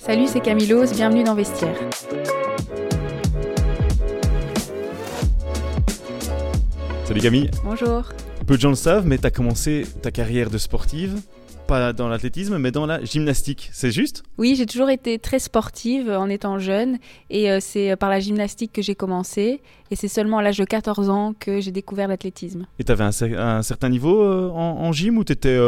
Salut, c'est Camilos, bienvenue dans Vestiaire. Salut Camille. Bonjour. Peu de gens le savent, mais tu as commencé ta carrière de sportive pas dans l'athlétisme, mais dans la gymnastique. C'est juste? Oui, j'ai toujours été très sportive en étant jeune et euh, c'est euh, par la gymnastique que j'ai commencé et c'est seulement à l'âge de 14 ans que j'ai découvert l'athlétisme. Et tu avais un, certain niveau euh, en, gym ou tu étais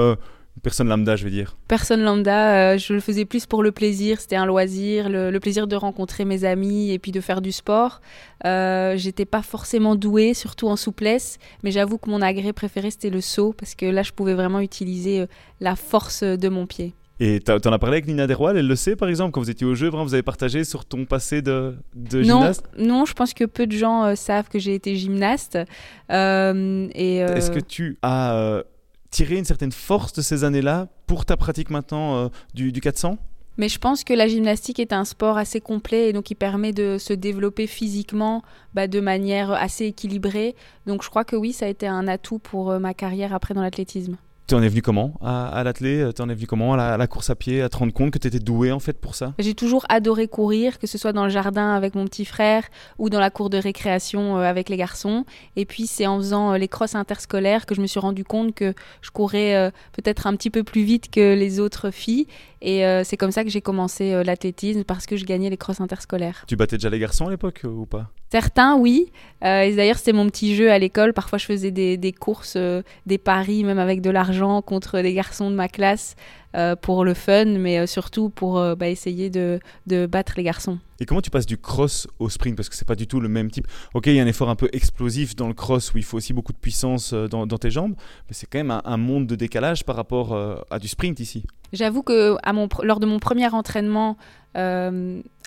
Personne lambda, je veux dire. Personne lambda, euh, je le faisais plus pour le plaisir, c'était un loisir, le, plaisir de rencontrer mes amis et puis de faire du sport. Euh, J'étais pas forcément douée, surtout en souplesse, mais j'avoue que mon agrès préféré c'était le saut parce que là je pouvais vraiment utiliser euh, la force de mon pied. Et tu en as parlé avec Nina Derwal, elle le sait par exemple, quand vous étiez au jeu, vous avez partagé sur ton passé de, de gymnaste? non, je pense que peu de gens euh, savent que j'ai été gymnaste. Est-ce que tu as tirer une certaine force de ces années-là pour ta pratique maintenant euh, du, 400 mais je pense que la gymnastique est un sport assez complet et donc il permet de se développer physiquement bah, de manière assez équilibrée. Donc je crois que oui, ça a été un atout pour euh, ma carrière après dans l'athlétisme. Tu en es venu comment à, à l'athlé Tu en es venu comment à la, course à pied À te rendre compte que tu étais doué en fait pour ça? J'ai toujours adoré courir, que ce soit dans le jardin avec mon petit frère ou dans la cour de récréation euh, avec les garçons. Et puis c'est en faisant euh, les crosses interscolaires que je me suis rendu compte que je courais euh, peut-être un petit peu plus vite que les autres filles. Et c'est comme ça que j'ai commencé l'athlétisme parce que je gagnais les crosses interscolaires. Tu battais déjà les garçons à l'époque ou pas? Certains, oui. et d'ailleurs, c'était mon petit jeu à l'école. Parfois, je faisais des, des courses, des paris, même avec de l'argent contre des garçons de ma classe euh, pour le fun, mais euh, surtout pour euh, bah, essayer de, battre les garçons. Et comment tu passes du cross au sprint? Parce que c'est pas du tout le même type. Ok, il y a un effort un peu explosif dans le cross où il faut aussi beaucoup de puissance dans, tes jambes, mais c'est quand même un, monde de décalage par rapport à du sprint ici. J'avoue que à mon, lors de mon premier entraînement,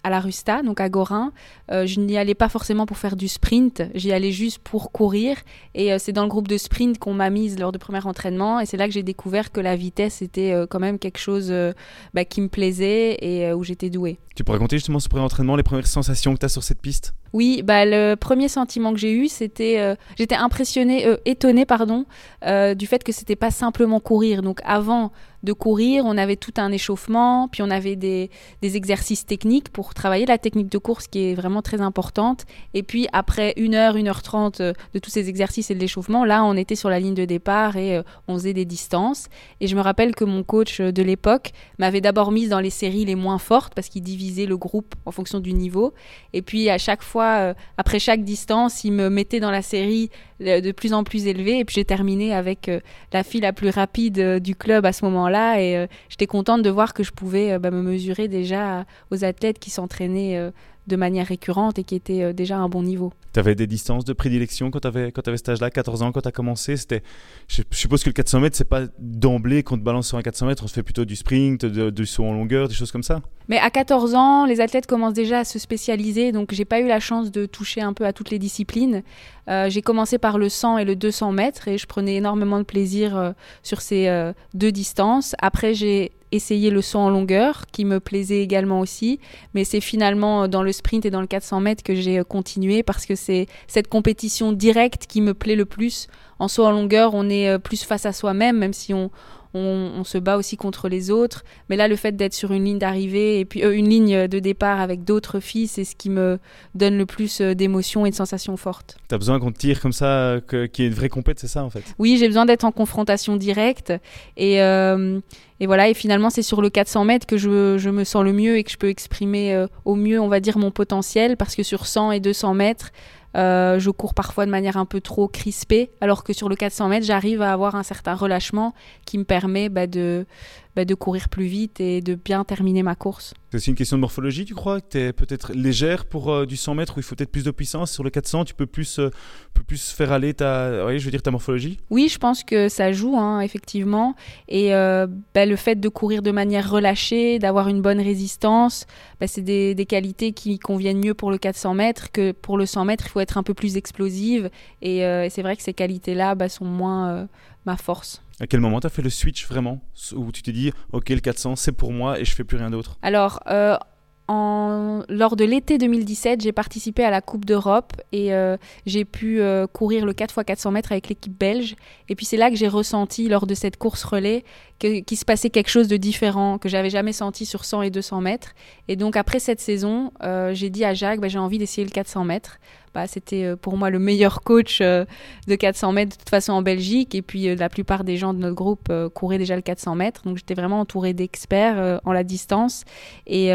à la Rusta, donc à Gorin. Euh, je n'y allais pas forcément pour faire du sprint, j'y allais juste pour courir. Et euh, c'est dans le groupe de sprint qu'on m'a mise lors du premier entraînement. Et c'est là que j'ai découvert que la vitesse était euh, quand même quelque chose bah, qui me plaisait et où j'étais douée. Tu peux raconter justement ce premier entraînement, les premières sensations que tu as sur cette piste? Oui, bah, le premier sentiment que j'ai eu, c'était. j'étais impressionnée, étonnée, pardon, du fait que c'était pas simplement courir. Donc avant de courir, on avait tout un échauffement, puis on avait des, exercices techniques pour travailler la technique de course qui est vraiment très importante. Et puis après une heure, une heure trente euh, de tous ces exercices et de l'échauffement, là on était sur la ligne de départ et euh, on faisait des distances. Et je me rappelle que mon coach de l'époque m'avait d'abord mise dans les séries les moins fortes parce qu'il divisait le groupe en fonction du niveau. Et puis à chaque fois, euh, après chaque distance, il me mettait dans la série de plus en plus élevée. Et puis j'ai terminé avec la fille la plus rapide du club à ce moment-là. Et j'étais contente de voir que je pouvais bah, me mesurer déjà aux athlètes qui s'entraînaient euh, de manière récurrente et qui étaient euh, déjà à un bon niveau. Tu avais des distances de prédilection quand tu avais, quand avais cet âge-là, 14 ans, quand tu as commencé c'était, je, suppose que le 400 mètres, c'est pas d'emblée qu'on te balance sur un 400 mètres, on se fait plutôt du sprint, du saut en longueur, des choses comme ça Mais à 14 ans, les athlètes commencent déjà à se spécialiser, donc j'ai pas eu la chance de toucher un peu à toutes les disciplines. Euh, j'ai commencé par le 100 et le 200 mètres et je prenais énormément de plaisir sur ces deux distances. Après, j'ai essayer le saut en longueur, qui me plaisait également aussi. Mais c'est finalement euh, dans le sprint et dans le 400 mètres que j'ai euh, continué parce que c'est cette compétition directe qui me plaît le plus. En saut en longueur, on est euh, plus face à soi-même, même si on, on, se bat aussi contre les autres. Mais là, le fait d'être sur une ligne d'arrivée et puis une ligne de départ avec d'autres filles, c'est ce qui me donne le plus d'émotions et de sensations fortes. Tu as besoin qu'on te tire comme ça, qu'il y ait une vraie compète, c'est ça en fait? Oui, j'ai besoin d'être en confrontation directe. Et, et voilà, et finalement, c'est sur le 400 mètres que je, je, me sens le mieux et que je peux exprimer euh, au mieux, on va dire, mon potentiel, parce que sur 100 et 200 mètres, euh, je cours parfois de manière un peu trop crispée, alors que sur le 400 mètres, j'arrive à avoir un certain relâchement qui me permet bah, de, bah, de courir plus vite et de bien terminer ma course. C'est aussi une question de morphologie, tu crois? Tu es peut-être légère pour euh, du 100 mètres où il faut peut-être plus de puissance. Sur le 400, tu peux plus, euh, plus faire aller ta, je veux dire, ta morphologie? Oui, je pense que ça joue, hein, effectivement. Et euh, bah, le fait de courir de manière relâchée, d'avoir une bonne résistance, bah, c'est des, des, qualités qui conviennent mieux pour le 400 mètres que pour le 100 mètres. Il faut être un peu plus explosive. Et c'est vrai que ces qualités-là sont moins ma force. À quel moment tu as fait le switch vraiment Où tu t'es dit, ok, le 400, c'est pour moi et je fais plus rien d'autre? Alors, euh, en, lors de l'été 2017, j'ai participé à la Coupe d'Europe et euh, j'ai pu euh, courir le 4x400 mètres avec l'équipe belge. Et puis c'est là que j'ai ressenti, lors de cette course relais, qu'il se passait quelque chose de différent, que j'avais jamais senti sur 100 et 200 mètres. Et donc après cette saison, j'ai dit à Jacques, bah, j'ai envie d'essayer le 400 mètres. Bah, c'était euh, pour moi le meilleur coach euh, de 400 mètres de toute façon en Belgique. Et puis la plupart des gens de notre groupe couraient déjà le 400 mètres. Donc j'étais vraiment entourée d'experts en la distance. Et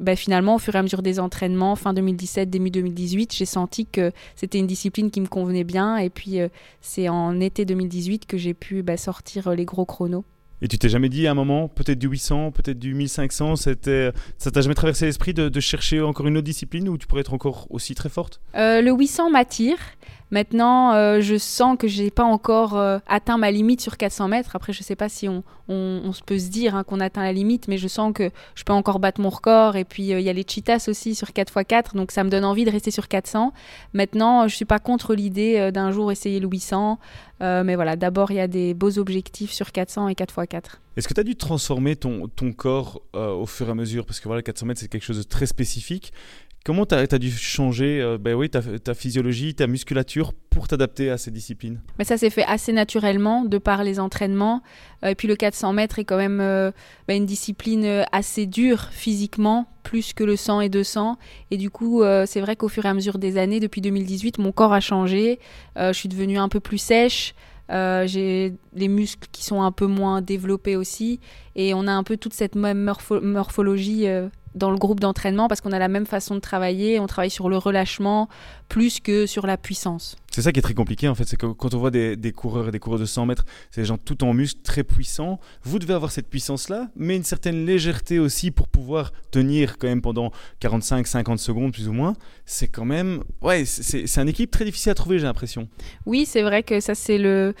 bah, finalement, au fur et à mesure des entraînements, fin 2017, début 2018, j'ai senti que c'était une discipline qui me convenait bien. Et puis c'est en été 2018 que j'ai pu bah, sortir les gros chronos. Et tu t'es jamais dit à un moment, peut-être du 800, peut-être du 1500, c'était, ça t'a jamais traversé l'esprit de, chercher encore une autre discipline où tu pourrais être encore aussi très forte? Euh, Le 800 m'attire. Maintenant, euh, je sens que j'ai pas encore euh, atteint ma limite sur 400 mètres. Après, je sais pas si on, peut se dire hein, qu'on atteint la limite, mais je sens que je peux encore battre mon record. Et puis, il y a les cheetahs aussi sur 4x4, donc ça me donne envie de rester sur 400. Maintenant, je suis pas contre l'idée d'un jour essayer le 800. mais voilà, d'abord, il y a des beaux objectifs sur 400 et 4x4. Est-ce que tu as dû transformer ton, ton corps au fur et à mesure? Parce que voilà, 400 mètres, c'est quelque chose de très spécifique. Comment tu as, dû changer euh, ben oui, ta, physiologie, ta musculature pour t'adapter à ces disciplines? Mais Ça s'est fait assez naturellement de par les entraînements. Euh, et puis le 400 mètres est quand même euh, ben une discipline assez dure physiquement, plus que le 100 et 200. Et du coup, c'est vrai qu'au fur et à mesure des années, depuis 2018, mon corps a changé. je suis devenue un peu plus sèche. j'ai les muscles qui sont un peu moins développés aussi. Et on a un peu toute cette même morphologie dans le groupe d'entraînement parce qu'on a la même façon de travailler, on travaille sur le relâchement plus que sur la puissance. C'est ça qui est très compliqué en fait, c'est que quand on voit des, coureurs et des coureurs de 100 mètres, c'est des gens tout en muscles, très puissants. Vous devez avoir cette puissance-là, mais une certaine légèreté aussi pour pouvoir tenir quand même pendant 45-50 secondes plus ou moins. C'est quand même, ouais, c'est un équipe très difficile à trouver, j'ai l'impression. Oui, c'est vrai que ça c'est le,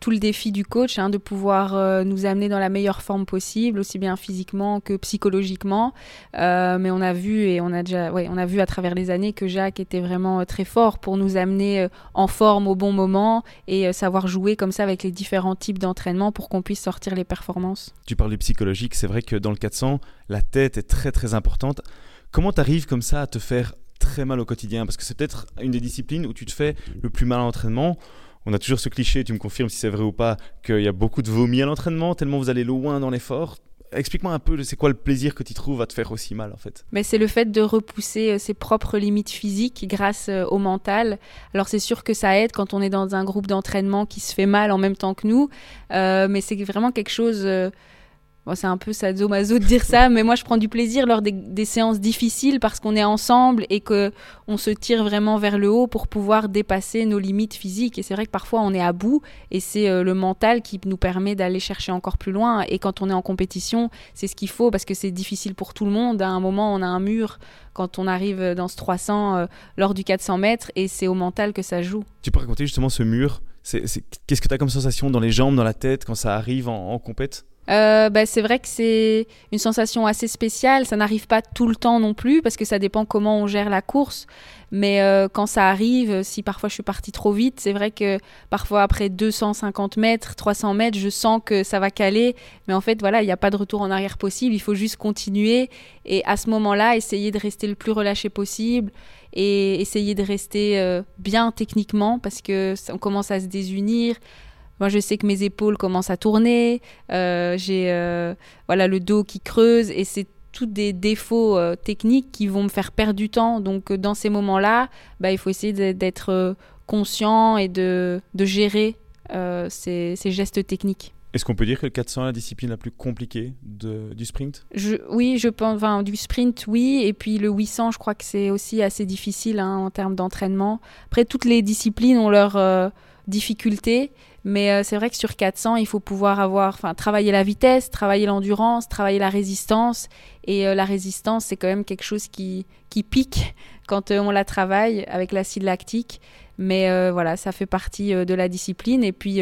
tout le défi du coach, hein, de pouvoir euh, nous amener dans la meilleure forme possible, aussi bien physiquement que psychologiquement. Euh, mais on a vu et on a déjà, ouais, on a vu à travers les années que Jacques était vraiment euh, très fort pour nous amener en forme au bon moment et savoir jouer comme ça avec les différents types d'entraînement pour qu'on puisse sortir les performances. Tu parles du psychologique, c'est vrai que dans le 400, la tête est très très importante. Comment tu arrives comme ça à te faire très mal au quotidien? Parce que c'est peut-être une des disciplines où tu te fais le plus mal à l'entraînement on a toujours ce cliché, tu me confirmes si c'est vrai ou pas, qu'il y a beaucoup de vomi à l'entraînement, tellement vous allez loin dans l'effort. Explique-moi un peu, c'est quoi le plaisir que tu trouves à te faire aussi mal en fait Mais c'est le fait de repousser euh, ses propres limites physiques grâce euh, au mental. Alors c'est sûr que ça aide quand on est dans un groupe d'entraînement qui se fait mal en même temps que nous, euh, mais c'est vraiment quelque chose c'est un peu sadomaso de dire ça, mais moi je prends du plaisir lors des, séances difficiles parce qu'on est ensemble et que on se tire vraiment vers le haut pour pouvoir dépasser nos limites physiques. Et c'est vrai que parfois on est à bout et c'est euh, le mental qui nous permet d'aller chercher encore plus loin. Et quand on est en compétition, c'est ce qu'il faut parce que c'est difficile pour tout le monde. À un moment, on a un mur quand on arrive dans ce 300 euh, lors du 400 mètres et c'est au mental que ça joue. Tu peux raconter justement ce mur Qu'est-ce que tu as comme sensation dans les jambes, dans la tête quand ça arrive en, en compète? Euh, bah, c'est vrai que c'est une sensation assez spéciale. Ça n'arrive pas tout le temps non plus parce que ça dépend comment on gère la course. Mais euh, quand ça arrive, si parfois je suis partie trop vite, c'est vrai que parfois après 250 mètres, 300 mètres, je sens que ça va caler. Mais en fait, voilà, il n'y a pas de retour en arrière possible. Il faut juste continuer et à ce moment-là, essayer de rester le plus relâché possible et essayer de rester euh, bien techniquement parce que on commence à se désunir. Moi, je sais que mes épaules commencent à tourner, euh, j'ai euh, voilà le dos qui creuse et c'est tous des défauts euh, techniques qui vont me faire perdre du temps. Donc, dans ces moments-là, bah, il faut essayer d'être conscient et de, gérer ces, gestes techniques. Est-ce qu'on peut dire que le 400 est la discipline la plus compliquée de, du sprint? Je, Oui, je pense. Enfin, du sprint, oui. Et puis le 800, je crois que c'est aussi assez difficile hein, en termes d'entraînement. Après, toutes les disciplines ont leurs difficultés. Mais euh, c'est vrai que sur 400, il faut pouvoir avoir, enfin, travailler la vitesse, travailler l'endurance, travailler la résistance. Et euh, la résistance, c'est quand même quelque chose qui, qui pique quand euh, on la travaille avec l'acide lactique. Mais voilà, ça fait partie de la discipline. Et puis,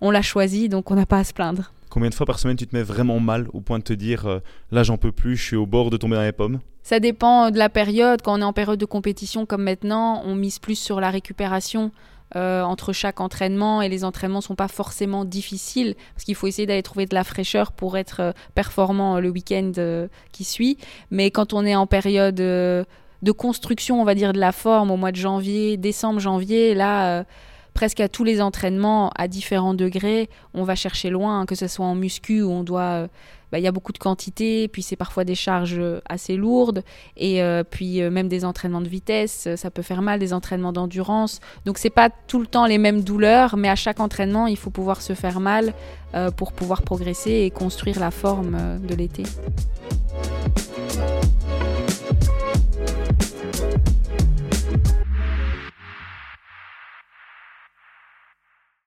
on l'a choisi, donc on n'a pas à se plaindre. Combien de fois par semaine tu te mets vraiment mal au point de te dire euh, là j'en peux plus, je suis au bord de tomber dans les pommes Ça dépend de la période. Quand on est en période de compétition comme maintenant, on mise plus sur la récupération. Euh, entre chaque entraînement et les entraînements sont pas forcément difficiles parce qu'il faut essayer d'aller trouver de la fraîcheur pour être euh, performant le week-end qui suit. Mais quand on est en période de construction, on va dire, de la forme au mois de janvier, décembre, janvier, là presque à tous les entraînements à différents degrés, on va chercher loin, que ce soit en muscu où on doit euh, bah, il y a beaucoup de quantité, puis c'est parfois des charges euh, assez lourdes, et euh, puis même des entraînements de vitesse, ça peut faire mal, des entraînements d'endurance. Donc c'est pas tout le temps les mêmes douleurs, mais à chaque entraînement, il faut pouvoir se faire mal pour pouvoir progresser et construire la forme de l'été.